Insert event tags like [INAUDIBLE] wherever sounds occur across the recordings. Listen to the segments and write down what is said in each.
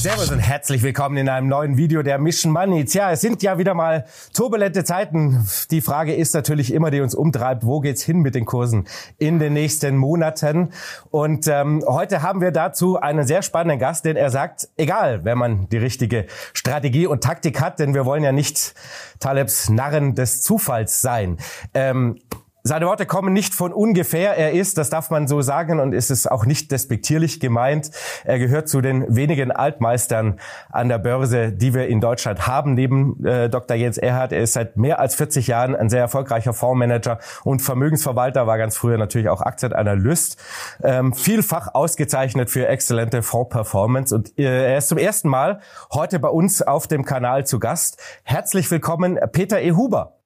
Servus und herzlich willkommen in einem neuen Video der Mission Money. Tja, es sind ja wieder mal turbulente Zeiten. Die Frage ist natürlich immer, die uns umtreibt, wo geht's hin mit den Kursen in den nächsten Monaten? Und ähm, heute haben wir dazu einen sehr spannenden Gast, denn er sagt, egal, wenn man die richtige Strategie und Taktik hat, denn wir wollen ja nicht Talebs Narren des Zufalls sein. Ähm, seine Worte kommen nicht von ungefähr. Er ist, das darf man so sagen, und ist es auch nicht despektierlich gemeint. Er gehört zu den wenigen Altmeistern an der Börse, die wir in Deutschland haben. Neben äh, Dr. Jens Erhardt, er ist seit mehr als 40 Jahren ein sehr erfolgreicher Fondsmanager und Vermögensverwalter, war ganz früher natürlich auch Aktienanalyst. Ähm, vielfach ausgezeichnet für exzellente Fondsperformance. Und äh, er ist zum ersten Mal heute bei uns auf dem Kanal zu Gast. Herzlich willkommen, Peter E. Huber.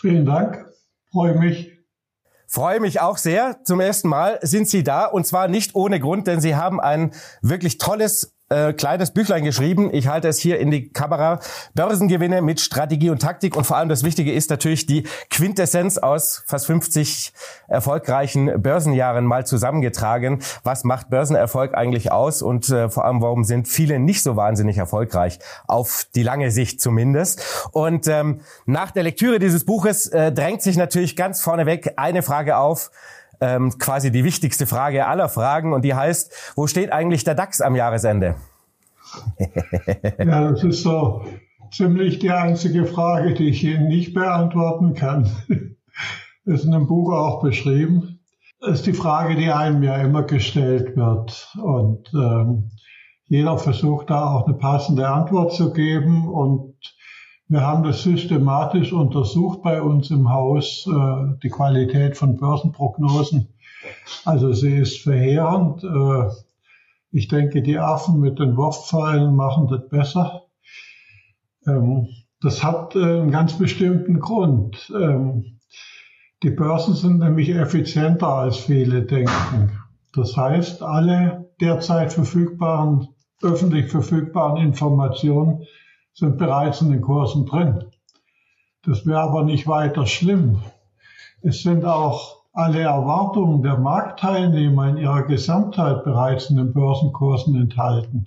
Vielen Dank. Freue mich. Freue mich auch sehr. Zum ersten Mal sind Sie da und zwar nicht ohne Grund, denn Sie haben ein wirklich tolles äh, kleines Büchlein geschrieben. Ich halte es hier in die Kamera. Börsengewinne mit Strategie und Taktik. Und vor allem das Wichtige ist natürlich die Quintessenz aus fast 50 erfolgreichen Börsenjahren mal zusammengetragen. Was macht Börsenerfolg eigentlich aus? Und äh, vor allem, warum sind viele nicht so wahnsinnig erfolgreich? Auf die lange Sicht zumindest. Und ähm, nach der Lektüre dieses Buches äh, drängt sich natürlich ganz vorneweg eine Frage auf ähm, quasi die wichtigste Frage aller Fragen und die heißt, wo steht eigentlich der DAX am Jahresende? [LAUGHS] ja, das ist so ziemlich die einzige Frage, die ich Ihnen nicht beantworten kann. [LAUGHS] Das ist in dem Buch auch beschrieben. Das ist die Frage, die einem ja immer gestellt wird. Und ähm, jeder versucht da auch eine passende Antwort zu geben. Und wir haben das systematisch untersucht bei uns im Haus, äh, die Qualität von Börsenprognosen. Also sie ist verheerend. Äh, ich denke, die Affen mit den Wurfpfeilen machen das besser. Ähm, das hat äh, einen ganz bestimmten Grund. Ähm, die Börsen sind nämlich effizienter als viele denken. Das heißt, alle derzeit verfügbaren, öffentlich verfügbaren Informationen sind bereits in den Kursen drin. Das wäre aber nicht weiter schlimm. Es sind auch alle Erwartungen der Marktteilnehmer in ihrer Gesamtheit bereits in den Börsenkursen enthalten.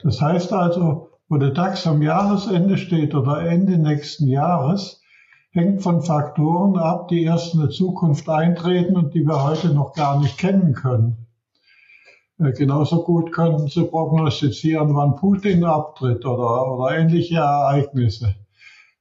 Das heißt also, wo der DAX am Jahresende steht oder Ende nächsten Jahres, hängt von Faktoren ab, die erst in der Zukunft eintreten und die wir heute noch gar nicht kennen können. Äh, genauso gut können Sie prognostizieren, wann Putin abtritt oder, oder ähnliche Ereignisse.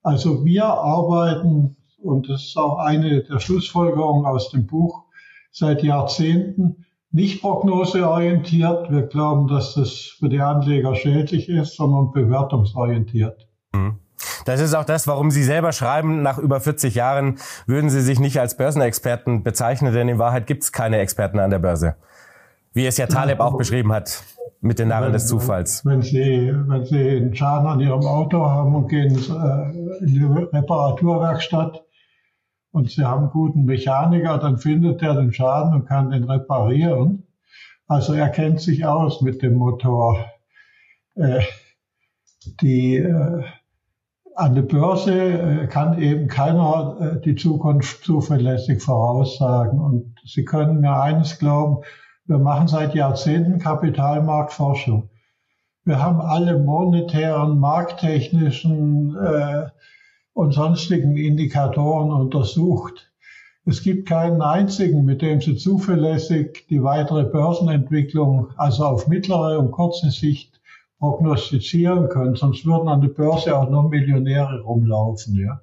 Also wir arbeiten, und das ist auch eine der Schlussfolgerungen aus dem Buch, seit Jahrzehnten nicht prognoseorientiert. Wir glauben, dass das für die Anleger schädlich ist, sondern bewertungsorientiert. Mhm. Das ist auch das, warum Sie selber schreiben, nach über 40 Jahren würden Sie sich nicht als Börsenexperten bezeichnen, denn in Wahrheit gibt es keine Experten an der Börse. Wie es ja Taleb auch beschrieben hat, mit den Narren des Zufalls. Wenn Sie, wenn Sie einen Schaden an Ihrem Auto haben und gehen äh, in die Reparaturwerkstatt und Sie haben einen guten Mechaniker, dann findet er den Schaden und kann den reparieren. Also er kennt sich aus mit dem Motor. Äh, die äh, an der Börse kann eben keiner die Zukunft zuverlässig voraussagen. Und Sie können mir eines glauben, wir machen seit Jahrzehnten Kapitalmarktforschung. Wir haben alle monetären, markttechnischen äh, und sonstigen Indikatoren untersucht. Es gibt keinen einzigen, mit dem Sie zuverlässig die weitere Börsenentwicklung, also auf mittlere und kurze Sicht, prognostizieren können. Sonst würden an der Börse auch nur Millionäre rumlaufen, ja.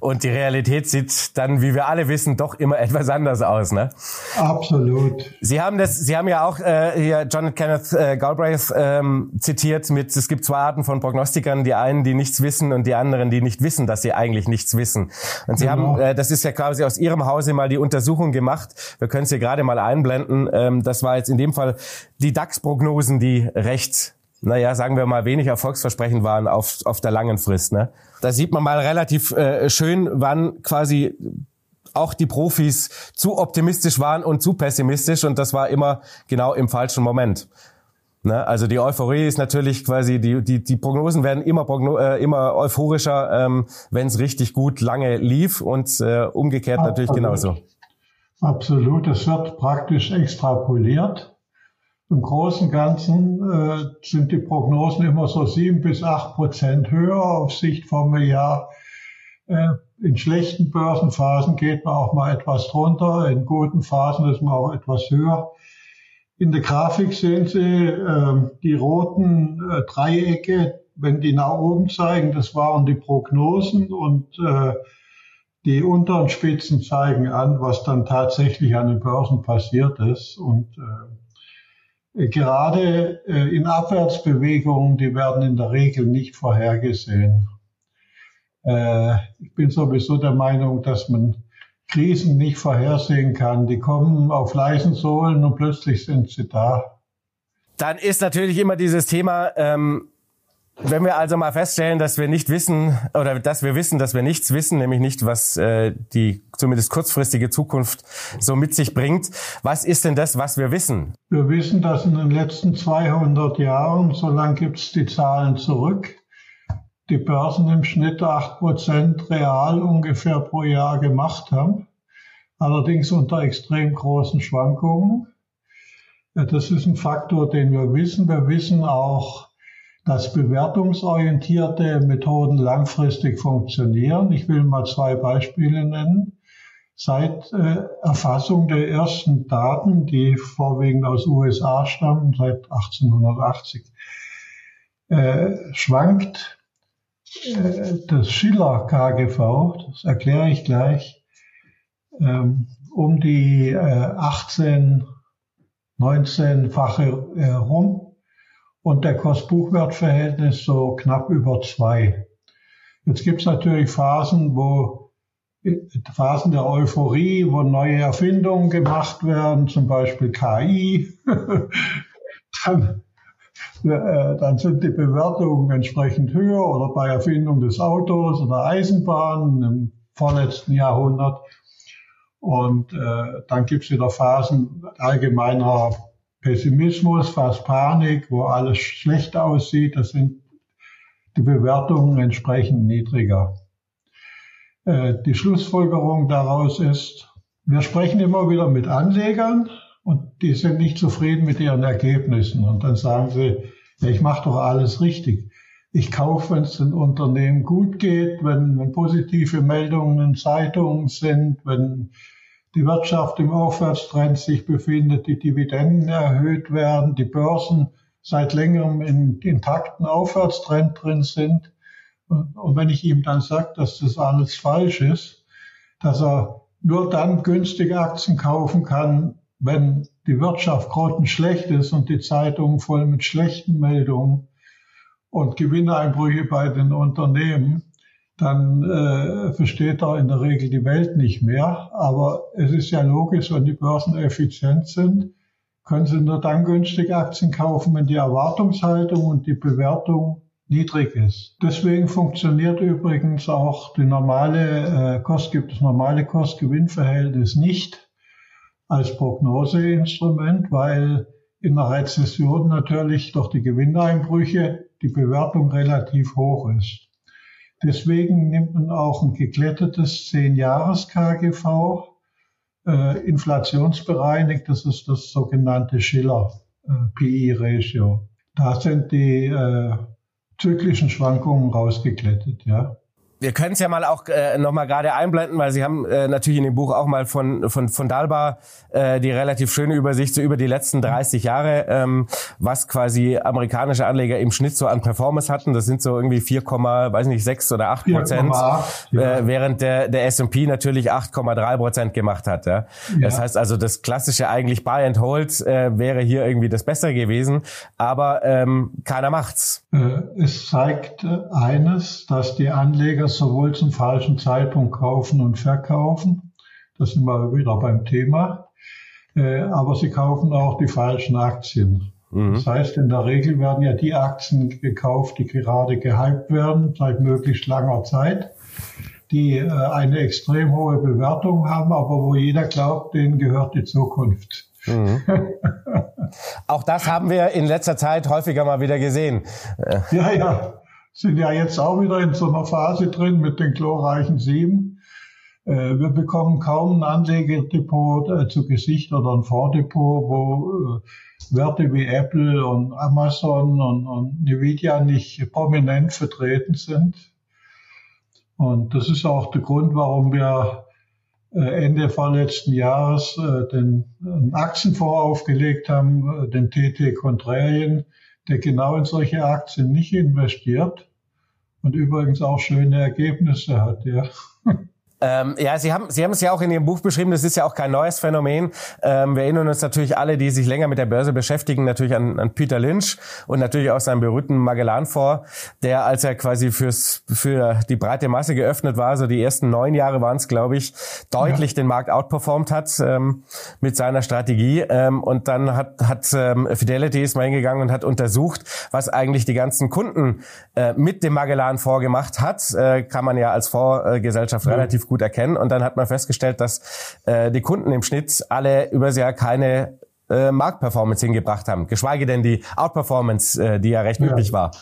Und die Realität sieht dann, wie wir alle wissen, doch immer [LAUGHS] etwas anders aus, ne? Absolut. Sie haben das, Sie haben ja auch äh, hier John Kenneth äh, Galbraith ähm, zitiert mit, es gibt zwei Arten von Prognostikern, die einen, die nichts wissen und die anderen, die nicht wissen, dass sie eigentlich nichts wissen. Und Sie genau. haben, äh, das ist ja quasi aus Ihrem Hause mal die Untersuchung gemacht. Wir können es hier gerade mal einblenden. Ähm, das war jetzt in dem Fall die DAX-Prognosen, die recht naja, sagen wir mal, wenig erfolgsversprechend waren auf, auf der langen Frist. Ne? Da sieht man mal relativ äh, schön, wann quasi auch die Profis zu optimistisch waren und zu pessimistisch und das war immer genau im falschen Moment. Ne? Also die Euphorie ist natürlich quasi, die, die, die Prognosen werden immer, Progno äh, immer euphorischer, ähm, wenn es richtig gut lange lief und äh, umgekehrt Absolut. natürlich genauso. Absolut, es wird praktisch extrapoliert Im Großen und Ganzen äh, sind die Prognosen immer so sieben bis acht Prozent höher auf Sicht vom Jahr. Äh, in schlechten Börsenphasen geht man auch mal etwas drunter, in guten Phasen ist man auch etwas höher. In der Grafik sehen Sie äh, die roten äh, Dreiecke, wenn die nach oben zeigen, das waren die Prognosen und äh, die unteren Spitzen zeigen an, was dann tatsächlich an den Börsen passiert ist. Und äh, gerade äh, in Abwärtsbewegungen, die werden in der Regel nicht vorhergesehen. Äh, ich bin sowieso der Meinung, dass man Krisen nicht vorhersehen kann. Die kommen auf leisen Sohlen und plötzlich sind sie da. Dann ist natürlich immer dieses Thema, ähm, wenn wir also mal feststellen, dass wir nicht wissen oder dass wir wissen, dass wir nichts wissen, nämlich nicht, was äh, die zumindest kurzfristige Zukunft so mit sich bringt, was ist denn das, was wir wissen? Wir wissen, dass in den letzten 200 Jahren, so gibt es die Zahlen zurück, die Börsen im Schnitt 8% real ungefähr pro Jahr gemacht haben, allerdings unter extrem großen Schwankungen. Das ist ein Faktor, den wir wissen. Wir wissen auch, dass bewertungsorientierte Methoden langfristig funktionieren. Ich will mal zwei Beispiele nennen. Seit äh, Erfassung der ersten Daten, die vorwiegend aus USA stammen, seit 1880, äh, schwankt äh, das Schiller KGV, das erkläre ich gleich, ähm, um die äh, 18, 19-fache herum und der Kost-Buchwert-Verhältnis so knapp über zwei. Jetzt gibt es natürlich Phasen, wo Phasen der Euphorie, wo neue Erfindungen gemacht werden, zum Beispiel KI. [LAUGHS] Dann äh, dann sind die Bewertungen entsprechend höher oder bei Erfindung des Autos oder Eisenbahn im vorletzten Jahrhundert. Und äh, dann gibt es wieder Phasen allgemeiner Pessimismus, fast Panik, wo alles schlecht aussieht. Das sind die Bewertungen entsprechend niedriger. Äh, die Schlussfolgerung daraus ist, wir sprechen immer wieder mit Anlegern und die sind nicht zufrieden mit ihren Ergebnissen. Und dann sagen sie, ja, ich mache doch alles richtig. Ich kaufe, wenn es den Unternehmen gut geht, wenn, wenn positive Meldungen in Zeitungen sind, wenn die Wirtschaft im Aufwärtstrend sich befindet, die Dividenden erhöht werden, die Börsen seit längerem in intakten Aufwärtstrend drin sind. Und, wenn ich ihm dann sage, dass das alles falsch ist, dass er nur dann günstige Aktien kaufen kann, wenn die Wirtschaft grottenschlecht ist und die Zeitungen voll mit schlechten Meldungen und Gewinneinbrüche bei den Unternehmen, dann äh, versteht er in der Regel die Welt nicht mehr. Aber es ist ja logisch, wenn die Börsen effizient sind, können sie nur dann günstig Aktien kaufen, wenn die Erwartungshaltung und die Bewertung niedrig ist. Deswegen funktioniert übrigens auch die normale äh, Kost, gibt das normale Kost-Gewinn-Verhältnis nicht als Prognoseinstrument, weil in einer Rezession natürlich durch die Gewinneinbrüche die Bewertung relativ hoch ist. Deswegen nimmt man auch ein geglättetes 10-Jahres-KGV, äh, inflationsbereinigt, das ist das sogenannte Schiller-PI-Ratio. Äh, da sind die äh, zyklischen Schwankungen rausgeklettet, ja. Wir können es ja mal auch äh, nochmal gerade einblenden, weil Sie haben äh, natürlich in dem Buch auch mal von, von, von Dalbar äh, die relativ schöne Übersicht so über die letzten 30 Jahre, ähm, was quasi amerikanische Anleger im Schnitt so an Performance hatten. Das sind so irgendwie 4, weiß nicht, 6 oder 8 Prozent, äh, während der, der S&P natürlich 8,3 Prozent gemacht hat. Ja? ja? Das heißt also, das klassische eigentlich Buy and Hold äh, wäre hier irgendwie das Bessere gewesen, aber ähm, keiner macht's. Äh, es zeigt eines, dass die Anleger Anleger sowohl zum falschen Zeitpunkt kaufen und verkaufen. Das sind wir wieder beim Thema. Äh, aber sie kaufen auch die falschen Aktien. Mhm. Das heißt, in der Regel werden ja die Aktien gekauft, die gerade gehypt werden, seit möglichst langer Zeit, die äh, eine extrem hohe Bewertung haben, aber wo jeder glaubt, denen gehört die Zukunft. Mhm. [LAUGHS] Auch das haben wir in letzter Zeit häufiger mal wieder gesehen. Ja, ja sind ja jetzt auch wieder in so einer Phase drin mit den chlorreichen Sieben. Äh, wir bekommen kaum ein Anlegerdepot äh, zu Gesicht oder ein Fonddepot, wo Werte wie Apple und Amazon und, und Nvidia nicht prominent vertreten sind. Und das ist auch der Grund, warum wir äh, Ende vorletzten Jahres äh, den Aktienfonds aufgelegt haben, äh, den TT Contrarien, der genau in solche Aktien nicht investiert und übrigens auch schöne Ergebnisse hat, ja. [LAUGHS] Ähm, ja, Sie haben, Sie haben es ja auch in Ihrem Buch beschrieben, das ist ja auch kein neues Phänomen. Ähm, wir erinnern uns natürlich alle, die sich länger mit der Börse beschäftigen, natürlich an, an Peter Lynch und natürlich auch seinen berühmten Magellan-Fonds, der, als er quasi fürs, für die breite Masse geöffnet war, so die ersten neun Jahre waren es, glaube ich, deutlich ja. den Markt outperformt hat ähm, mit seiner Strategie. Ähm, und dann hat, hat ähm, Fidelity ist mal hingegangen und hat untersucht, was eigentlich die ganzen Kunden äh, mit dem Magellan-Fonds gemacht hat. Äh, kann man ja als Fondsgesellschaft ja. relativ gut gut erkennen. Und dann hat man festgestellt, dass äh, die Kunden im Schnitt alle übers Jahr keine äh, Marktperformance hingebracht haben, geschweige denn die Outperformance, äh, die ja recht ja. üblich war.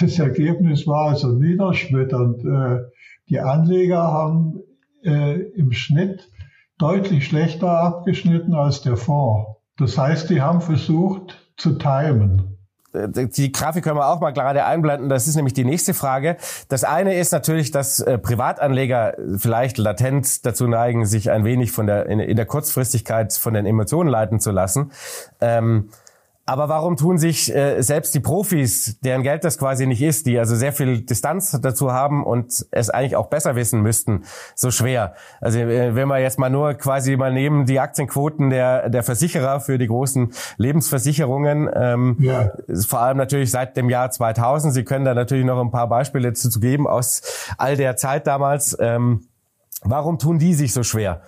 Das Ergebnis war also niederschmetternd. Äh, die Anleger haben äh, im Schnitt deutlich schlechter abgeschnitten als der Fonds. Das heißt, die haben versucht zu timen. Die Grafik können wir auch mal gerade einblenden. Das ist nämlich die nächste Frage. Das eine ist natürlich, dass äh, Privatanleger vielleicht latent dazu neigen, sich ein wenig von der, in, in der Kurzfristigkeit von den Emotionen leiten zu lassen. Ähm, aber warum tun sich äh, selbst die Profis, deren Geld das quasi nicht ist, die also sehr viel Distanz dazu haben und es eigentlich auch besser wissen müssten, so schwer? Also äh, wenn wir jetzt mal nur quasi mal nehmen die Aktienquoten der, der Versicherer für die großen Lebensversicherungen, ähm, ja. vor allem natürlich seit dem Jahr 2000. Sie können da natürlich noch ein paar Beispiele zu, zu geben aus all der Zeit damals. Ähm, warum tun die sich so schwer?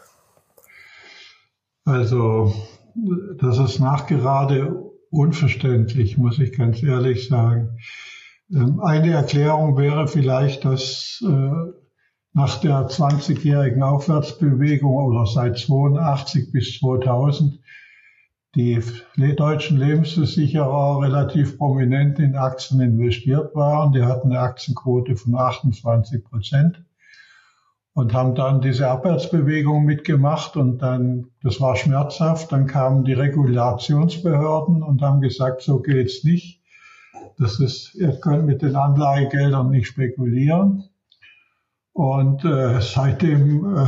Also das ist nachgerade unverständlich, muss ich ganz ehrlich sagen. Ähm, eine Erklärung wäre vielleicht, dass äh, nach der 20-jährigen Aufwärtsbewegung oder seit 82 bis 2000 die deutschen Lebensversicherer relativ prominent in Aktien investiert waren. Die hatten eine Aktienquote von 28 Prozent und haben dann diese Abwärtsbewegung mitgemacht und dann, das war schmerzhaft, dann kamen die Regulationsbehörden und haben gesagt, so geht's nicht. Das ist, ihr könnt mit den Anlagegeldern nicht spekulieren. Und äh, seitdem äh,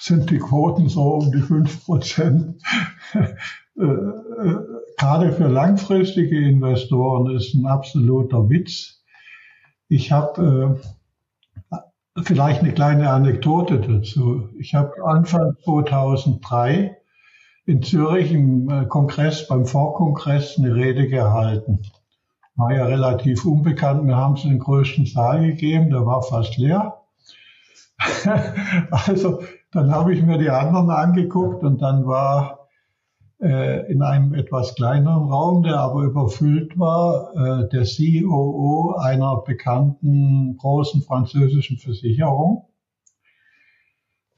sind die Quoten so um die fünf Prozent. [LAUGHS] äh, äh, gerade für langfristige Investoren ist ein absoluter Witz. Ich habe äh, Vielleicht eine kleine Anekdote dazu. Ich habe Anfang 2003 in Zürich im äh, Kongress, beim Vorkongress eine Rede gehalten. War ja relativ unbekannt. Wir haben es in den größten Saal gegeben, der war fast leer. [LAUGHS] also dann habe ich mir die anderen angeguckt und dann war in einem etwas kleineren Raum, der aber überfüllt war, äh, der COO einer bekannten großen französischen Versicherung,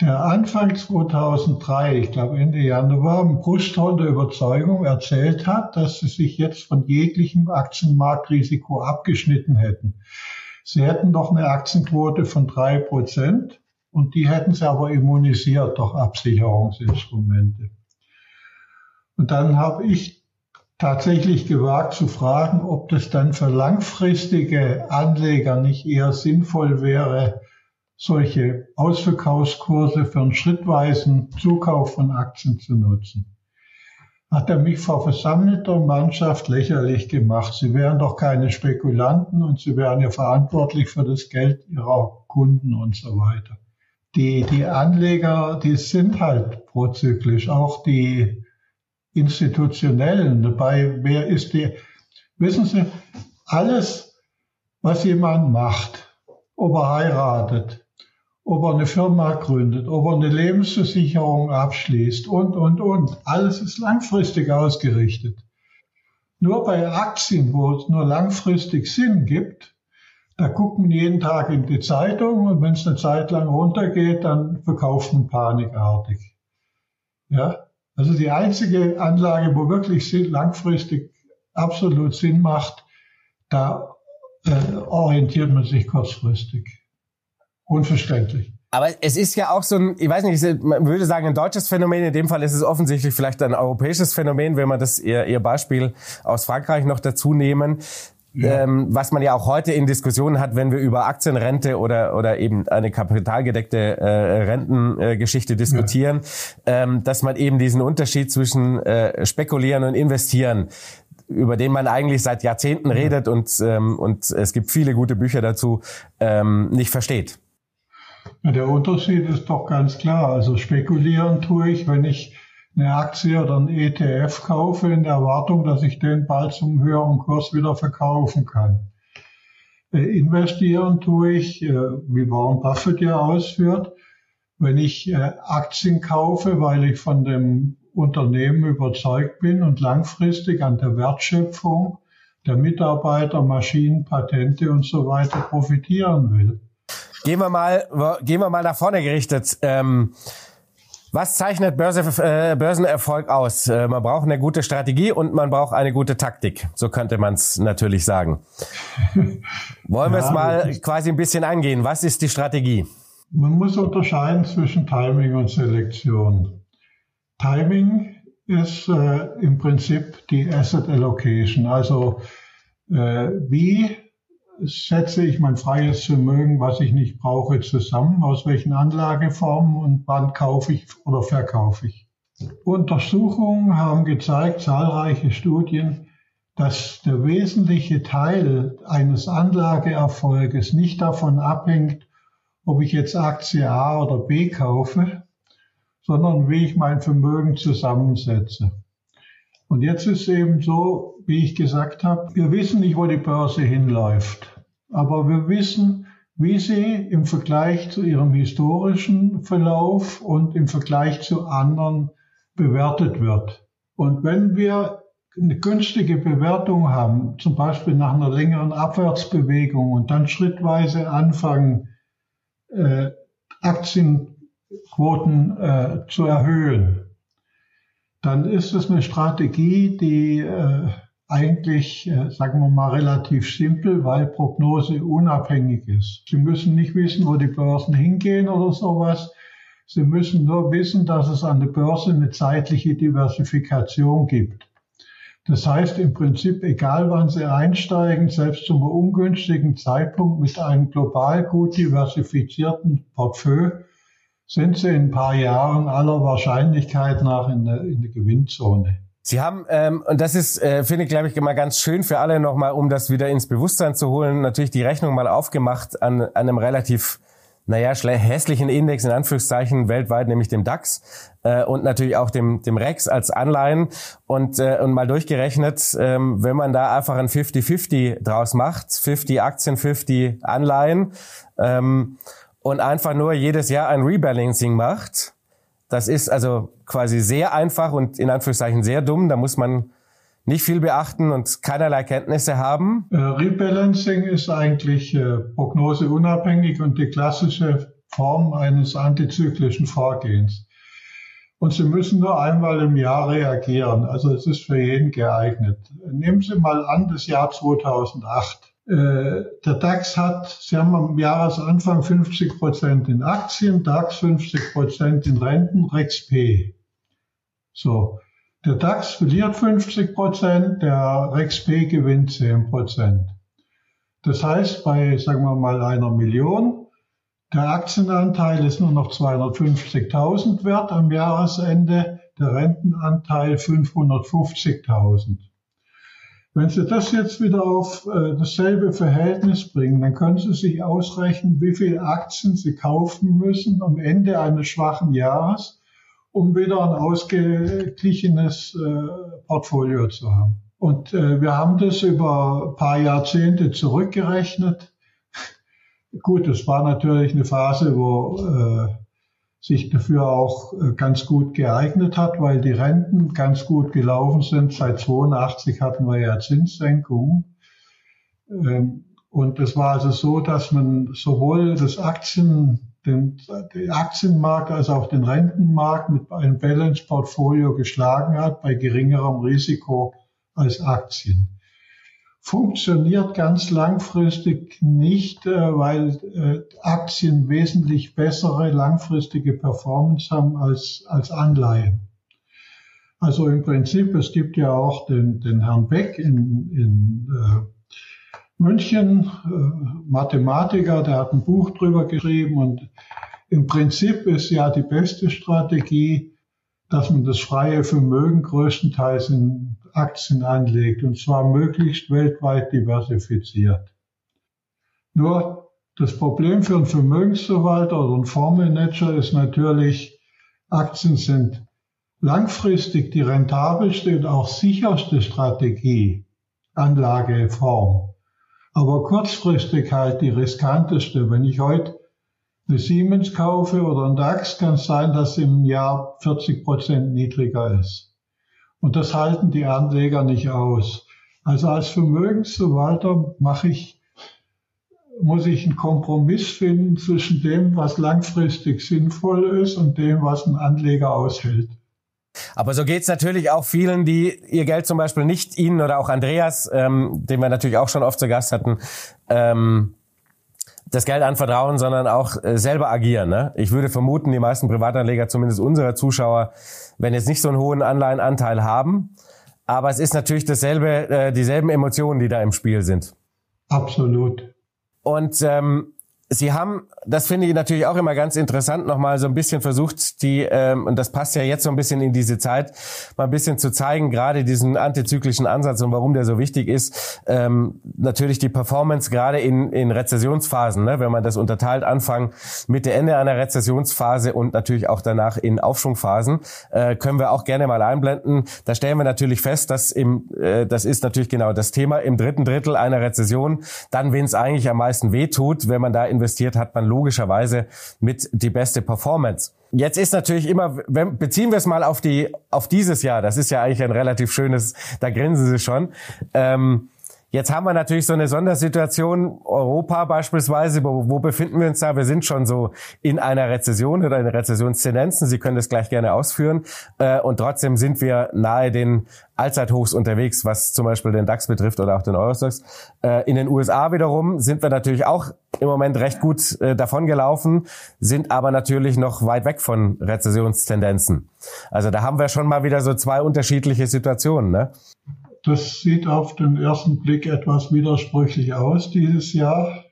der Anfang 2003, ich glaube Ende Januar, im Brustton der Überzeugung erzählt hat, dass sie sich jetzt von jeglichem Aktienmarktrisiko abgeschnitten hätten. Sie hätten doch eine Aktienquote von drei Prozent und die hätten sie aber immunisiert durch Absicherungsinstrumente. Und dann habe ich tatsächlich gewagt zu fragen, ob das dann für langfristige Anleger nicht eher sinnvoll wäre, solche Ausverkaufskurse für einen schrittweisen Zukauf von Aktien zu nutzen. Hat er mich vor versammelter Mannschaft lächerlich gemacht. Sie wären doch keine Spekulanten und sie wären ja verantwortlich für das Geld ihrer Kunden und so weiter. Die, die Anleger, die sind halt prozyklisch. Auch die institutionellen dabei, wer ist die, wissen Sie, alles, was jemand macht, ob er heiratet, ob er eine Firma gründet, ob er eine Lebensversicherung abschließt und, und, und, alles ist langfristig ausgerichtet. Nur bei Aktien, wo es nur langfristig Sinn gibt, da gucken jeden Tag in die Zeitung und wenn es eine Zeit lang runtergeht, dann verkauft man panikartig. Ja, also die einzige Anlage, wo wirklich langfristig absolut Sinn macht, da äh, orientiert man sich kurzfristig. Unverständlich. Aber es ist ja auch so ein, ich weiß nicht, man würde sagen ein deutsches Phänomen. In dem Fall ist es offensichtlich vielleicht ein europäisches Phänomen, wenn man das ihr, ihr Beispiel aus Frankreich noch dazu nehmen. Ja. Ähm, was man ja auch heute in Diskussionen hat, wenn wir über Aktienrente oder oder eben eine kapitalgedeckte äh, Rentengeschichte äh, diskutieren, ja. ähm, dass man eben diesen Unterschied zwischen äh, spekulieren und investieren über den man eigentlich seit Jahrzehnten redet und, ähm, und es gibt viele gute Bücher dazu, ähm, nicht versteht. Ja, der Unterschied ist doch ganz klar. Also spekulieren tue ich, wenn ich eine Aktie oder ein ETF kaufe, in der Erwartung, dass ich den bald zum höheren Kurs wieder verkaufen kann. Äh, investieren tue ich, äh, wie Warren Buffett ja ausführt, wenn ich äh, Aktien kaufe, weil ich von dem Unternehmen überzeugt bin und langfristig an der Wertschöpfung der Mitarbeiter, Maschinen, Patente und so weiter profitieren will. Gehen wir mal, gehen wir mal nach vorne gerichtet. Ähm, was zeichnet Börse, äh, Börsenerfolg aus? Äh, man braucht eine gute Strategie und man braucht eine gute Taktik. So könnte man es natürlich sagen. [LAUGHS] Wollen ja, wir es mal quasi ein bisschen angehen? Was ist die Strategie? Man muss unterscheiden zwischen Timing und Selektion. Timing ist äh, im Prinzip die Asset Allocation, also äh, wie setze ich mein freies Vermögen, was ich nicht brauche, zusammen, aus welchen Anlageformen und wann kaufe ich oder verkaufe ich. Untersuchungen haben gezeigt, zahlreiche Studien, dass der wesentliche Teil eines Anlageerfolges nicht davon abhängt, ob ich jetzt Aktie A oder B kaufe, sondern wie ich mein Vermögen zusammensetze. Und jetzt ist eben so, wie ich gesagt habe, wir wissen nicht, wo die Börse hinläuft, aber wir wissen, wie sie im Vergleich zu ihrem historischen Verlauf und im Vergleich zu anderen bewertet wird. Und wenn wir eine günstige Bewertung haben, zum Beispiel nach einer längeren Abwärtsbewegung und dann schrittweise anfangen, äh, Aktienquoten äh, zu erhöhen, dann ist es eine Strategie, die äh, eigentlich, äh, sagen wir mal, relativ simpel, weil Prognose unabhängig ist. Sie müssen nicht wissen, wo die Börsen hingehen oder sowas. Sie müssen nur wissen, dass es an der Börse eine zeitliche Diversifikation gibt. Das heißt im Prinzip, egal wann Sie einsteigen, selbst zum ungünstigen Zeitpunkt mit einem global gut diversifizierten Portfolio, sind sie in ein paar Jahren aller Wahrscheinlichkeit nach in der, in der Gewinnzone. Sie haben, ähm, und das ist, äh, finde ich, glaube ich, immer ganz schön für alle nochmal, um das wieder ins Bewusstsein zu holen, natürlich die Rechnung mal aufgemacht an, an einem relativ, naja, hässlichen Index in Anführungszeichen weltweit, nämlich dem DAX äh, und natürlich auch dem, dem REX als Anleihen. Und, äh, und mal durchgerechnet, ähm, wenn man da einfach ein 50-50 draus macht, 50 Aktien, 50 Anleihen, ähm, und einfach nur jedes Jahr ein Rebalancing macht, das ist also quasi sehr einfach und in Anführungszeichen sehr dumm. Da muss man nicht viel beachten und keinerlei Kenntnisse haben. Äh, Rebalancing ist eigentlich äh, prognoseunabhängig und die klassische Form eines antizyklischen Vorgehens. Und Sie müssen nur einmal im Jahr reagieren. Also es ist für jeden geeignet. Nehmen Sie mal an das Jahr 2008. Äh, der DAX hat, Sie haben am Jahresanfang 50 Prozent in Aktien, DAX 50 Prozent in Renten, REXP. So. Der DAX verliert 50 Prozent, der REXP gewinnt 10 Prozent. Das heißt, bei, sagen wir mal, einer Million, der Aktienanteil ist nur noch 250.000 wert am Jahresende, der Rentenanteil 550.000. Wenn Sie das jetzt wieder auf äh, dasselbe Verhältnis bringen, dann können Sie sich ausrechnen, wie viele Aktien Sie kaufen müssen am Ende eines schwachen Jahres, um wieder ein ausgeglichenes äh, Portfolio zu haben. Und äh, wir haben das über ein paar Jahrzehnte zurückgerechnet. [LAUGHS] Gut, es war natürlich eine Phase, wo äh, sich dafür auch äh, ganz gut geeignet hat, weil die Renten ganz gut gelaufen sind. Seit 82 hatten wir ja Zinssenkungen. Ähm, und es war also so, dass man sowohl das Aktien, den, den Aktienmarkt als auch den Rentenmarkt mit einem Balance-Portfolio geschlagen hat, bei geringerem Risiko als Aktien. Funktioniert ganz langfristig nicht, äh, weil äh, Aktien wesentlich bessere langfristige Performance haben als, als Anleihen. Also im Prinzip, es gibt ja auch den, den Herrn Beck in, in äh, München, äh, Mathematiker, der hat ein Buch drüber geschrieben und im Prinzip ist ja die beste Strategie, dass man das freie Vermögen größtenteils in Aktien anlegt und zwar möglichst weltweit diversifiziert. Nur das Problem für einen Vermögensverwalter oder einen Fondsmanager ist natürlich, Aktien sind langfristig die rentabelste und auch sicherste Strategie, Anlageform. Aber kurzfristig halt die riskanteste. Wenn ich heute eine Siemens kaufe oder ein DAX, kann es sein, dass im Jahr 40 Prozent niedriger ist. Und das halten die Anleger nicht aus. Also als Vermögensverwalter mache ich, muss ich einen Kompromiss finden zwischen dem, was langfristig sinnvoll ist und dem, was ein Anleger aushält. Aber so geht's natürlich auch vielen, die ihr Geld zum Beispiel nicht Ihnen oder auch Andreas, ähm, den wir natürlich auch schon oft zu Gast hatten, ähm, das Geld anvertrauen, sondern auch äh, selber agieren. Ne? Ich würde vermuten, die meisten Privatanleger, zumindest unserer Zuschauer, wenn jetzt nicht so einen hohen Anleihenanteil haben. Aber es ist natürlich dasselbe, äh, dieselben Emotionen, die da im Spiel sind. Absolut. Und ähm, Sie haben, das finde ich natürlich auch immer ganz interessant, nochmal so ein bisschen versucht, die, ähm, und das passt ja jetzt so ein bisschen in diese Zeit, mal ein bisschen zu zeigen, gerade diesen antizyklischen Ansatz und warum der so wichtig ist. Ähm, natürlich die Performance gerade in, in Rezessionsphasen, ne? wenn man das unterteilt, Anfang, Mitte, Ende einer Rezessionsphase und natürlich auch danach in Aufschwungphasen, äh, können wir auch gerne mal einblenden. Da stellen wir natürlich fest, dass im, äh, das ist natürlich genau das Thema, im dritten Drittel einer Rezession, dann, wenn es eigentlich am meisten wehtut, wenn man da in investiert, hat man logischerweise mit die beste Performance. Jetzt ist natürlich immer, wenn, beziehen wir es mal auf die, auf dieses Jahr. Das ist ja eigentlich ein relativ schönes, da grinsen Sie schon. Ähm, Jetzt haben wir natürlich so eine Sondersituation, Europa beispielsweise, wo, wo, befinden wir uns da? Wir sind schon so in einer Rezession oder in Rezessionstendenzen. Sie können das gleich gerne ausführen. Äh, und trotzdem sind wir nahe den Allzeithochs unterwegs, was zum Beispiel den DAX betrifft oder auch den Eurostox. Äh, in den USA wiederum sind wir natürlich auch im Moment recht gut äh, davon gelaufen, sind aber natürlich noch weit weg von Rezessionstendenzen. Also da haben wir schon mal wieder so zwei unterschiedliche Situationen. Ne? Das sieht auf den ersten Blick etwas widersprüchlich aus dieses Jahr.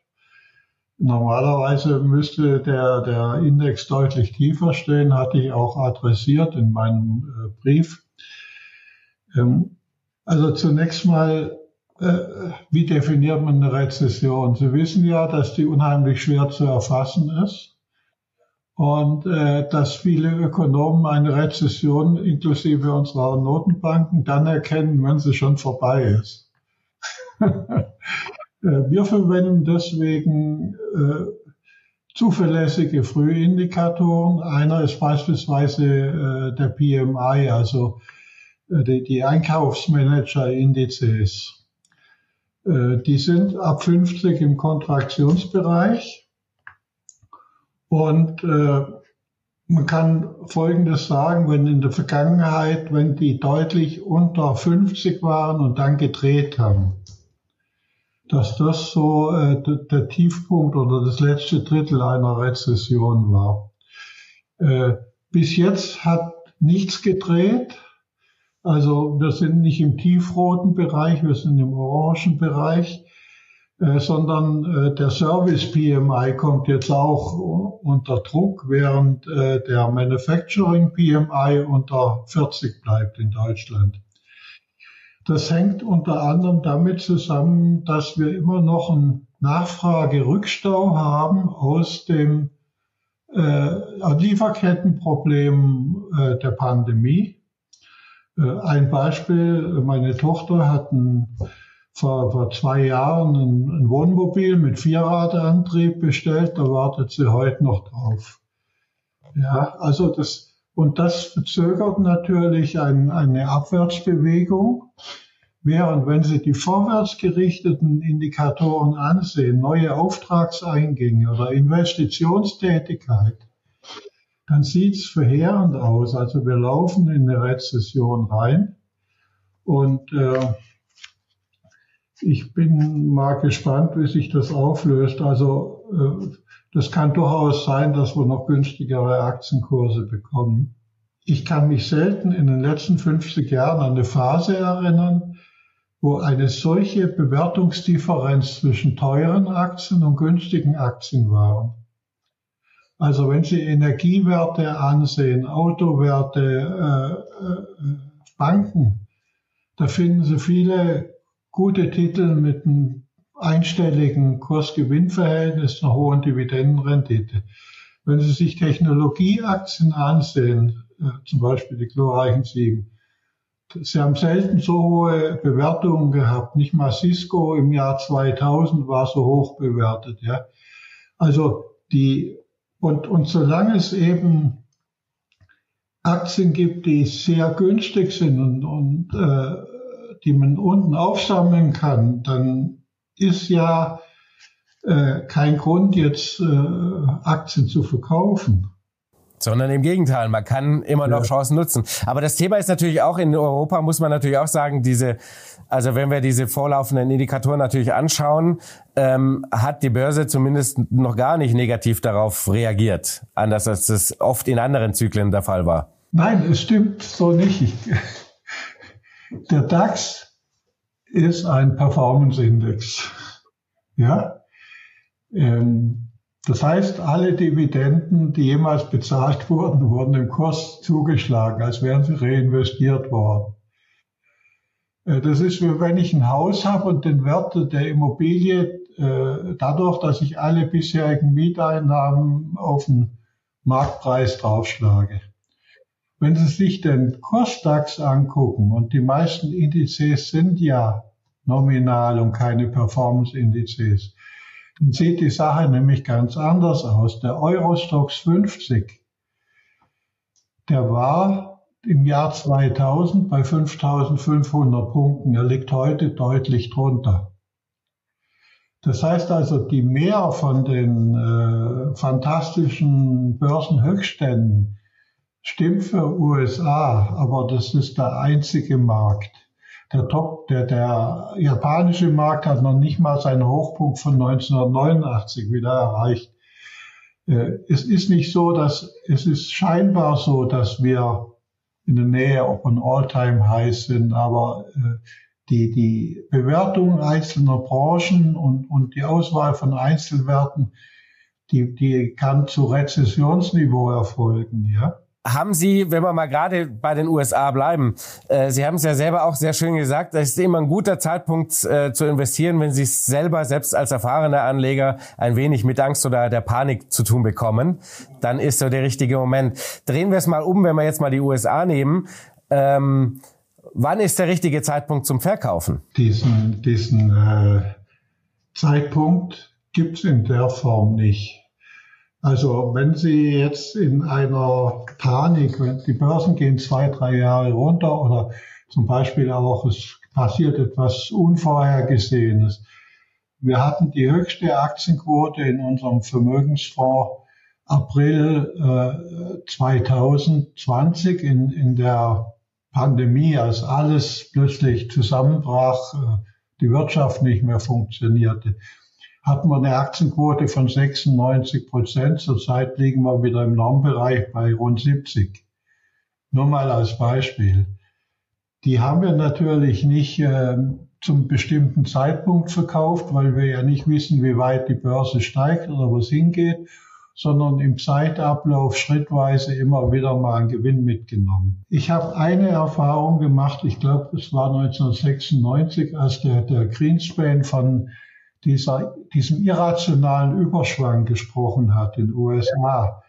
Normalerweise müsste der, der Index deutlich tiefer stehen, hatte ich auch adressiert in meinem äh, Brief. Ähm, also zunächst mal, äh, wie definiert man eine Rezession? Sie wissen ja, dass die unheimlich schwer zu erfassen ist und äh, dass viele Ökonomen eine Rezession inklusive unserer Notenbanken dann erkennen, wenn sie schon vorbei ist. [LAUGHS] Äh, wir verwenden deswegen äh, zuverlässige Frühindikatoren. Einer ist beispielsweise äh, der PMI, also äh, die, die Einkaufsmanager-Indizes. Äh, die sind ab 50 im Kontraktionsbereich und äh, man kann Folgendes sagen, wenn in der Vergangenheit, wenn die deutlich unter 50 waren und dann gedreht haben, dass das so äh, der Tiefpunkt oder das letzte Drittel einer Rezession war. Äh, bis jetzt hat nichts gedreht. Also wir sind nicht im tiefroten Bereich, wir sind im orangen Bereich. Äh, sondern äh, der Service PMI kommt jetzt auch unter Druck, während äh, der Manufacturing PMI unter 40 bleibt in Deutschland. Das hängt unter anderem damit zusammen, dass wir immer noch einen Nachfragerückstau haben aus dem äh, Lieferkettenproblem äh, der Pandemie. Äh, ein Beispiel, meine Tochter hat ein vor, vor zwei Jahren ein, ein Wohnmobil mit Vierradantrieb bestellt, da wartet sie heute noch drauf. Ja, also das, und das verzögert natürlich ein, eine Abwärtsbewegung. Während wenn Sie die vorwärts gerichteten Indikatoren ansehen, neue Auftragseingänge oder Investitionstätigkeit, dann sieht's verheerend aus. Also wir laufen in eine Rezession rein. Und äh, ich bin mal gespannt, wie sich das auflöst. Also äh, das kann durchaus sein, dass wir noch günstigere Aktienkurse bekommen. Ich kann mich selten in den letzten 50 Jahren an eine Phase erinnern, wo eine solche Bewertungsdifferenz zwischen teuren Aktien und günstigen Aktien war. Also wenn Sie Energiewerte ansehen, Autowerte, äh, äh, Banken, da finden Sie viele gute Titel mit einem einstelligen Kurs-Gewinn-Verhältnis, einer hohen Dividendenrendite. Wenn Sie sich Technologieaktien ansehen, äh, zum Beispiel die glorreichen Sieben, Sie haben selten so hohe Bewertungen gehabt. Nicht mal Cisco im Jahr 2000 war so hoch bewertet. Ja. Also die und und solange es eben Aktien gibt, die sehr günstig sind und, und äh, die man unten aufsammeln kann, dann ist ja äh, kein Grund, jetzt äh, Aktien zu verkaufen. Sondern im Gegenteil, man kann immer noch ja. Chancen nutzen. Aber das Thema ist natürlich auch in Europa, muss man natürlich auch sagen, diese, also wenn wir diese vorlaufenden Indikatoren natürlich anschauen, ähm, hat die Börse zumindest noch gar nicht negativ darauf reagiert, anders als das oft in anderen Zyklen der Fall war. Nein, es stimmt so nicht. Ich, der DAX ist ein Performance-Index. Ja? Ähm, das heißt, alle Dividenden, die jemals bezahlt wurden, wurden im Kurs zugeschlagen, als wären sie reinvestiert worden. Äh, das ist wie wenn ich ein Haus habe und den Wert der Immobilie äh, dadurch, dass ich alle bisherigen Mieteinnahmen auf den Marktpreis draufschlage. Wenn Sie sich den Kurs-DAX angucken, und die meisten Indizes sind ja nominal und keine Performance-Indizes, dann sieht die Sache nämlich ganz anders aus. Der Eurostox 50, der war im Jahr 2000 bei 5500 Punkten. Er liegt heute deutlich drunter. Das heißt also, die Mehr von den äh, fantastischen Börsenhöchstständen Stimmt für USA, aber das ist der einzige Markt. Der Top, der, der japanische Markt hat noch nicht mal seinen Hochpunkt von 1989 wieder erreicht. Äh, es ist nicht so, dass, es ist scheinbar so, dass wir in der Nähe von All-Time-Highs sind, aber äh, die, die Bewertung einzelner Branchen und, und die Auswahl von Einzelwerten, die, die kann zu Rezessionsniveau erfolgen, ja. Haben Sie, wenn wir mal gerade bei den USA bleiben, äh, Sie haben es ja selber auch sehr schön gesagt, es ist immer ein guter Zeitpunkt äh, zu investieren, wenn Sie es selber selbst als erfahrener Anleger ein wenig mit Angst oder der Panik zu tun bekommen. Dann ist so der richtige Moment. Drehen wir es mal um, wenn wir jetzt mal die USA nehmen. Ähm, wann ist der richtige Zeitpunkt zum Verkaufen? Diesen, diesen äh, Zeitpunkt gibt's in der Form nicht. Also wenn Sie jetzt in einer Panik, wenn die Börsen gehen zwei, drei Jahre runter oder zum Beispiel auch es passiert etwas Unvorhergesehenes. Wir hatten die höchste Aktienquote in unserem Vermögensfonds April äh, 2020 in, in der Pandemie, als alles plötzlich zusammenbrach, äh, die Wirtschaft nicht mehr funktionierte hatten wir eine Aktienquote von 96 Prozent. Zurzeit liegen wir wieder im Normbereich bei rund 70. Nur mal als Beispiel. Die haben wir natürlich nicht äh, zum bestimmten Zeitpunkt verkauft, weil wir ja nicht wissen, wie weit die Börse steigt oder wo es hingeht, sondern im Zeitablauf schrittweise immer wieder mal einen Gewinn mitgenommen. Ich habe eine Erfahrung gemacht, ich glaube, es war 1996, als der, der Greenspan von dieser, diesem irrationalen Überschwang gesprochen hat in den USA.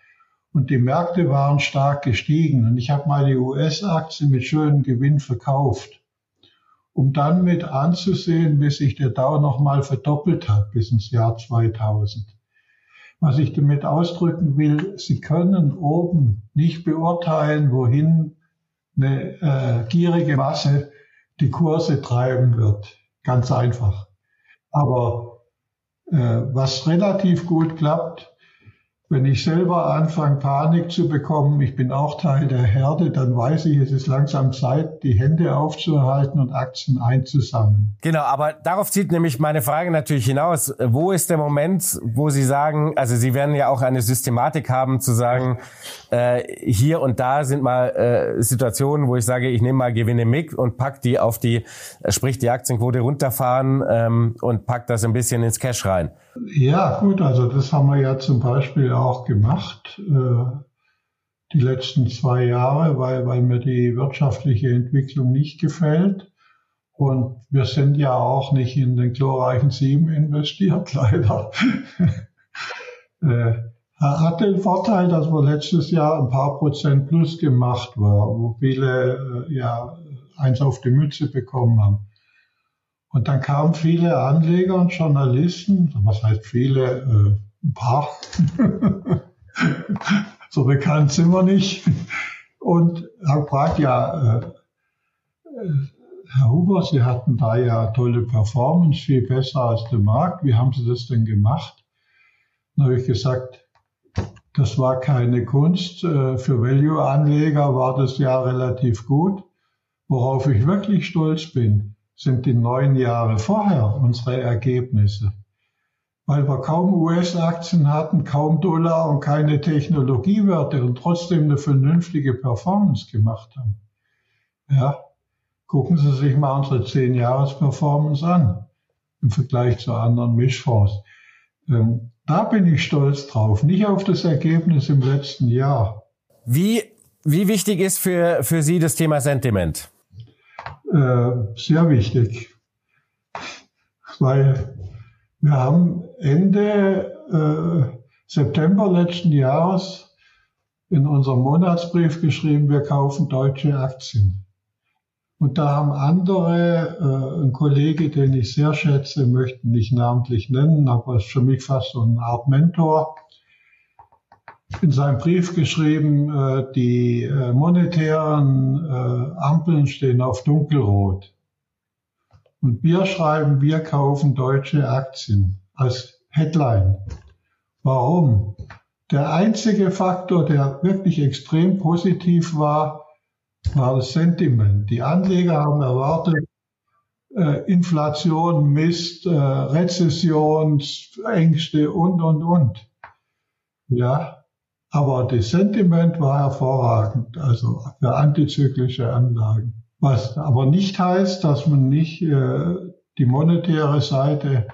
Und die Märkte waren stark gestiegen. Und ich habe meine US-Aktie mit schönem Gewinn verkauft, um dann mit anzusehen, wie sich der Dow nochmal verdoppelt hat bis ins Jahr 2000. Was ich damit ausdrücken will, Sie können oben nicht beurteilen, wohin eine äh, gierige Masse die Kurse treiben wird. Ganz einfach. Aber äh, was relativ gut klappt, Wenn ich selber anfange, Panik zu bekommen, ich bin auch Teil der Herde, dann weiß ich, es ist langsam Zeit, die Hände aufzuhalten und Aktien einzusammeln. Genau, aber darauf zieht nämlich meine Frage natürlich hinaus. Wo ist der Moment, wo Sie sagen, also Sie werden ja auch eine Systematik haben, zu sagen, äh, hier und da sind mal äh, Situationen, wo ich sage, ich nehme mal Gewinne mit und pack die auf die, äh, sprich die Aktienquote runterfahren ähm, und pack das ein bisschen ins Cash rein. Ja, gut, also das haben wir ja zum Beispiel auch gemacht, äh, die letzten zwei Jahre, weil, weil mir die wirtschaftliche Entwicklung nicht gefällt. Und wir sind ja auch nicht in den glorreichen Sieben investiert, [LAUGHS] leider. äh, hat den Vorteil, dass wir letztes Jahr ein paar Prozent plus gemacht war, wo viele äh, ja eins auf die Mütze bekommen haben. Und dann kamen viele Anleger und Journalisten, was heißt viele, äh, ein paar, [LAUGHS] so bekannt sind wir nicht, und haben gefragt, ja, äh, Herr Huber, Sie hatten da ja tolle Performance, viel besser als der Markt. Wie haben Sie das denn gemacht? Dann habe ich gesagt, das war keine Kunst. Äh, für Value-Anleger war das ja relativ gut. Worauf ich wirklich stolz bin, sind die neun Jahre vorher unsere Ergebnisse. Weil wir kaum US-Aktien hatten, kaum Dollar und keine Technologiewerte und trotzdem eine vernünftige Performance gemacht haben. Ja, gucken Sie sich mal unsere zehn Jahres-Performance an im Vergleich zu anderen Mischfonds. Ähm, da bin ich stolz drauf, nicht auf das Ergebnis im letzten Jahr. Wie, wie wichtig ist für, für Sie das Thema Sentiment? Äh, sehr wichtig, weil wir haben Ende äh, September letzten Jahres in unserem Monatsbrief geschrieben, wir kaufen deutsche Aktien. Und da haben andere, äh, ein Kollege, den ich sehr schätze, möchten nicht namentlich nennen, aber ist für mich fast so eine Art Mentor, in seinem Brief geschrieben, äh, die äh, monetären äh, Ampeln stehen auf dunkelrot. Und wir schreiben, wir kaufen deutsche Aktien als Headline. Warum? Der einzige Faktor, der wirklich extrem positiv war, war das Sentiment. Die Anleger haben erwartet, äh, Inflation, Mist, äh, Rezessionsängste und, und, und. Ja, aber das Sentiment war hervorragend, also für antizyklische Anlagen. Was aber nicht heißt, dass man nicht äh, die monetäre Seite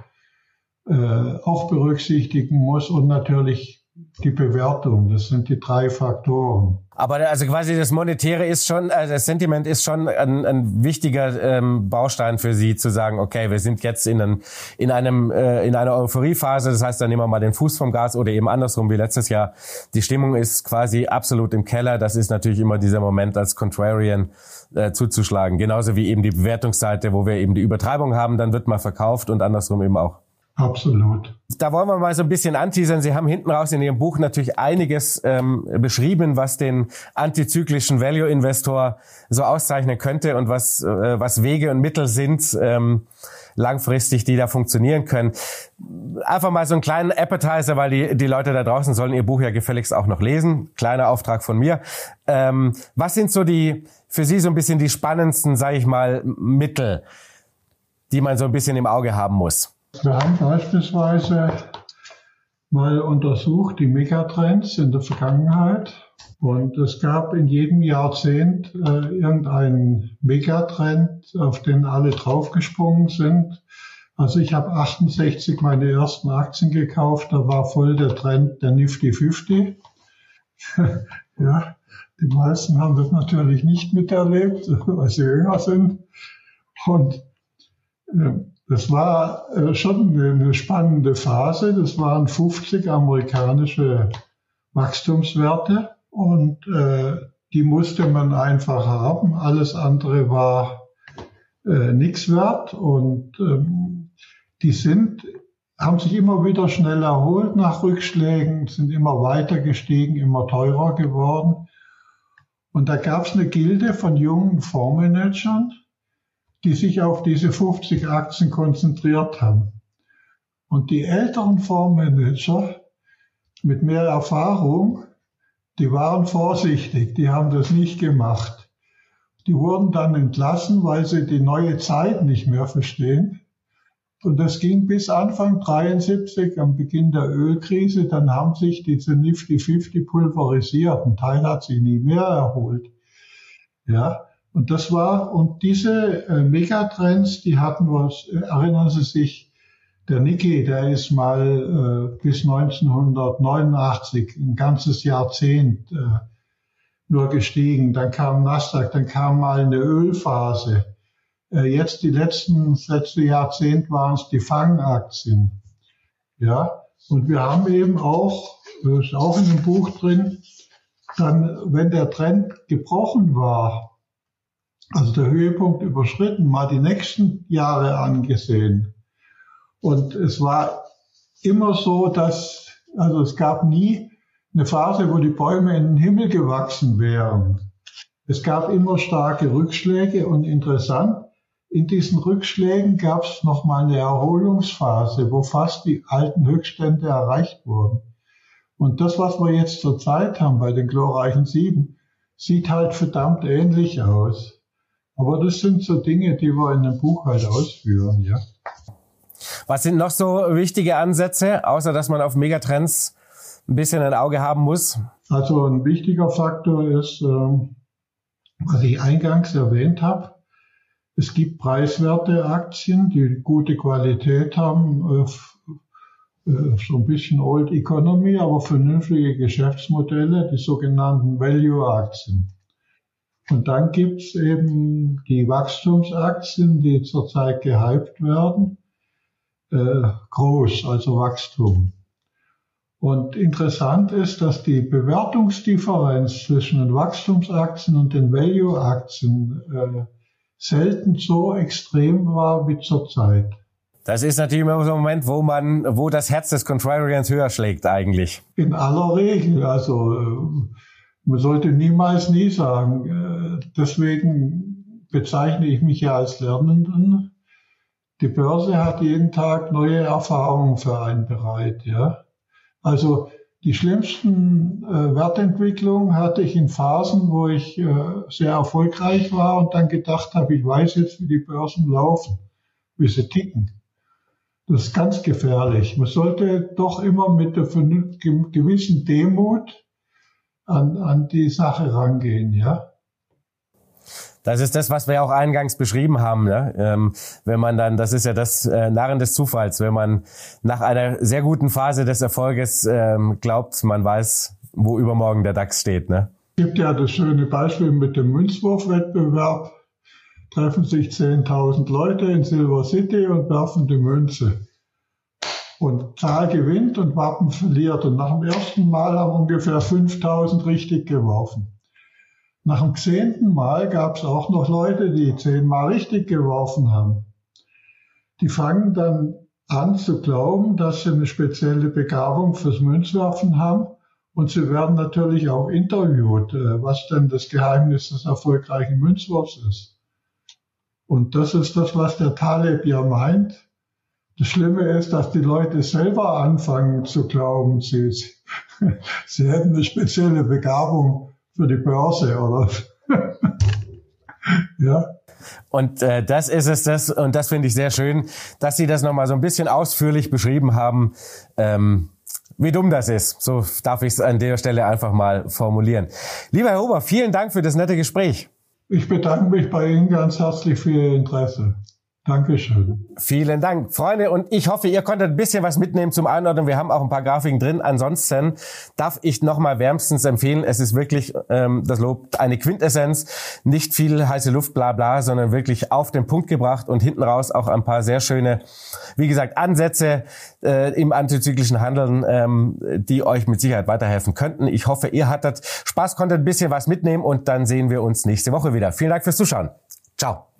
äh, auch berücksichtigen muss und natürlich die Bewertung. Das sind die drei Faktoren. Aber also quasi das Monetäre ist schon, also das Sentiment ist schon ein, ein wichtiger ähm, Baustein für Sie zu sagen, okay, wir sind jetzt in, einem, in einem äh, in einer Euphoriephase. Das heißt, dann nehmen wir mal den Fuß vom Gas oder eben andersrum wie letztes Jahr. Die Stimmung ist quasi absolut im Keller. Das ist natürlich immer dieser Moment als Contrarian äh, zuzuschlagen. Genauso wie eben die Bewertungsseite, wo wir eben die Übertreibung haben, dann wird mal verkauft und andersrum eben auch. Absolut. Da wollen wir mal so ein bisschen anteasern. Sie haben hinten raus in Ihrem Buch natürlich einiges ähm, beschrieben, was den antizyklischen Value-Investor so auszeichnen könnte und was, äh, was Wege und Mittel sind, ähm, langfristig, die da funktionieren können. Einfach mal so einen kleinen Appetizer, weil die, die Leute da draußen sollen Ihr Buch ja gefälligst auch noch lesen. Kleiner Auftrag von mir. Ähm, was sind so die, für Sie so ein bisschen die spannendsten, sage ich mal, Mittel, die man so ein bisschen im Auge haben muss? Wir haben beispielsweise mal untersucht die Megatrends in der Vergangenheit und es gab in jedem Jahrzehnt äh, irgendeinen Megatrend, auf den alle draufgesprungen sind. Also ich habe 68 meine ersten Aktien gekauft, da war voll der Trend der Nifty 50. [LAUGHS] ja, die meisten haben das natürlich nicht miterlebt, [LAUGHS] weil sie jünger sind. Und äh, das war äh, schon eine spannende Phase. Das waren 50 amerikanische Wachstumswerte und äh, die musste man einfach haben. Alles andere war äh, nichts wert und ähm, die sind haben sich immer wieder schnell erholt nach Rückschlägen, sind immer weiter gestiegen, immer teurer geworden. Und da gab es eine Gilde von jungen Fondsmanagern, die sich auf diese 50 Aktien konzentriert haben. Und die älteren Fondsmanager mit mehr Erfahrung, die waren vorsichtig, die haben das nicht gemacht. Die wurden dann entlassen, weil sie die neue Zeit nicht mehr verstehen. Und das ging bis Anfang 73, am Beginn der Ölkrise. Dann haben sich diese Nifty 50 pulverisiert. Ein Teil hat sich nie mehr erholt. Ja, und das war, und diese äh, Megatrends, die hatten was, äh, erinnern Sie sich, der Niki, der ist mal äh, bis 1989, ein ganzes Jahrzehnt äh, nur gestiegen. Dann kam Nasdaq, dann kam mal eine Ölphase. Äh, jetzt die letzten, letzte Jahrzehnt waren es die Fangaktien. Ja, und wir haben eben auch, das ist auch in dem Buch drin, dann, wenn der Trend gebrochen war, also der Höhepunkt überschritten, mal die nächsten Jahre angesehen. Und es war immer so, dass, also es gab nie eine Phase, wo die Bäume in den Himmel gewachsen wären. Es gab immer starke Rückschläge und interessant, in diesen Rückschlägen gab es nochmal eine Erholungsphase, wo fast die alten Höchststände erreicht wurden. Und das, was wir jetzt zurzeit haben bei den glorreichen Sieben, sieht halt verdammt ähnlich aus. Aber das sind so Dinge, die wir in dem Buch halt ausführen, ja. Was sind noch so wichtige Ansätze, außer dass man auf Megatrends ein bisschen ein Auge haben muss? Also ein wichtiger Faktor ist, ähm, was ich eingangs erwähnt habe, es gibt preiswerte Aktien, die gute Qualität haben, äh, äh, so ein bisschen Old Economy, aber vernünftige Geschäftsmodelle, die sogenannten Value-Aktien. Und dann gibt's eben die Wachstumsaktien, die zurzeit gehypt werden, äh, groß, also Wachstum. Und interessant ist, dass die Bewertungsdifferenz zwischen den Wachstumsaktien und den Value-Aktien äh, selten so extrem war wie zurzeit. Das ist natürlich immer so ein Moment, wo man, wo das Herz des Contrarians höher schlägt eigentlich. In aller Regel, also äh, man sollte niemals nie sagen. Äh, deswegen bezeichne ich mich ja als Lernenden. Die Börse hat jeden Tag neue Erfahrungen für einen bereit, ja. Also die schlimmsten äh, Wertentwicklungen hatte ich in Phasen, wo ich äh, sehr erfolgreich war und dann gedacht habe, ich weiß jetzt, wie die Börsen laufen, wie sie ticken. Das ist ganz gefährlich. Man sollte doch immer mit der gewissen Demut an, an die Sache rangehen, ja. Das ist das, was wir auch eingangs beschrieben haben. Ne? Ähm, wenn man dann, das ist ja das äh, Narren des Zufalls, wenn man nach einer sehr guten Phase des Erfolges ähm, glaubt, man weiß, wo übermorgen der DAX steht. Ne? Es gibt ja das schöne Beispiel mit dem Münzwurfwettbewerb. Treffen sich 10.000 Leute in Silver City und werfen die Münze. Und Zahl gewinnt und Wappen verliert. Und nach dem ersten Mal haben ungefähr 5.000 richtig geworfen. Nach dem zehnten Mal gab es auch noch Leute, die zehnmal richtig geworfen haben. Die fangen dann an zu glauben, dass sie eine spezielle Begabung fürs Münzwerfen haben. Und sie werden natürlich auch interviewt, äh, was denn das Geheimnis des erfolgreichen Münzwurfs ist. Und das ist das, was der Taleb ja meint. Das Schlimme ist, dass die Leute selber anfangen zu glauben, sie, sie hätten eine spezielle Begabung für die Börse oder [LAUGHS] ja. Und äh, das ist es, das und das finde ich sehr schön, dass Sie das nochmal so ein bisschen ausführlich beschrieben haben. Ähm, wie dumm das ist. So darf ich es an der Stelle einfach mal formulieren. Lieber Herr Huber, vielen Dank für das nette Gespräch. Ich bedanke mich bei Ihnen ganz herzlich für Ihr Interesse. Dankeschön. Vielen Dank, Freunde. Und ich hoffe, ihr konntet ein bisschen was mitnehmen zum Einordnen. Wir haben auch ein paar Grafiken drin. Ansonsten darf ich nochmal wärmstens empfehlen, es ist wirklich, ähm, das Lob, eine Quintessenz. Nicht viel heiße Luft, bla bla, sondern wirklich auf den Punkt gebracht und hinten raus auch ein paar sehr schöne, wie gesagt, Ansätze äh, im antizyklischen Handeln, ähm, die euch mit Sicherheit weiterhelfen könnten. Ich hoffe, ihr hattet Spaß, konntet ein bisschen was mitnehmen und dann sehen wir uns nächste Woche wieder. Vielen Dank fürs Zuschauen. Ciao.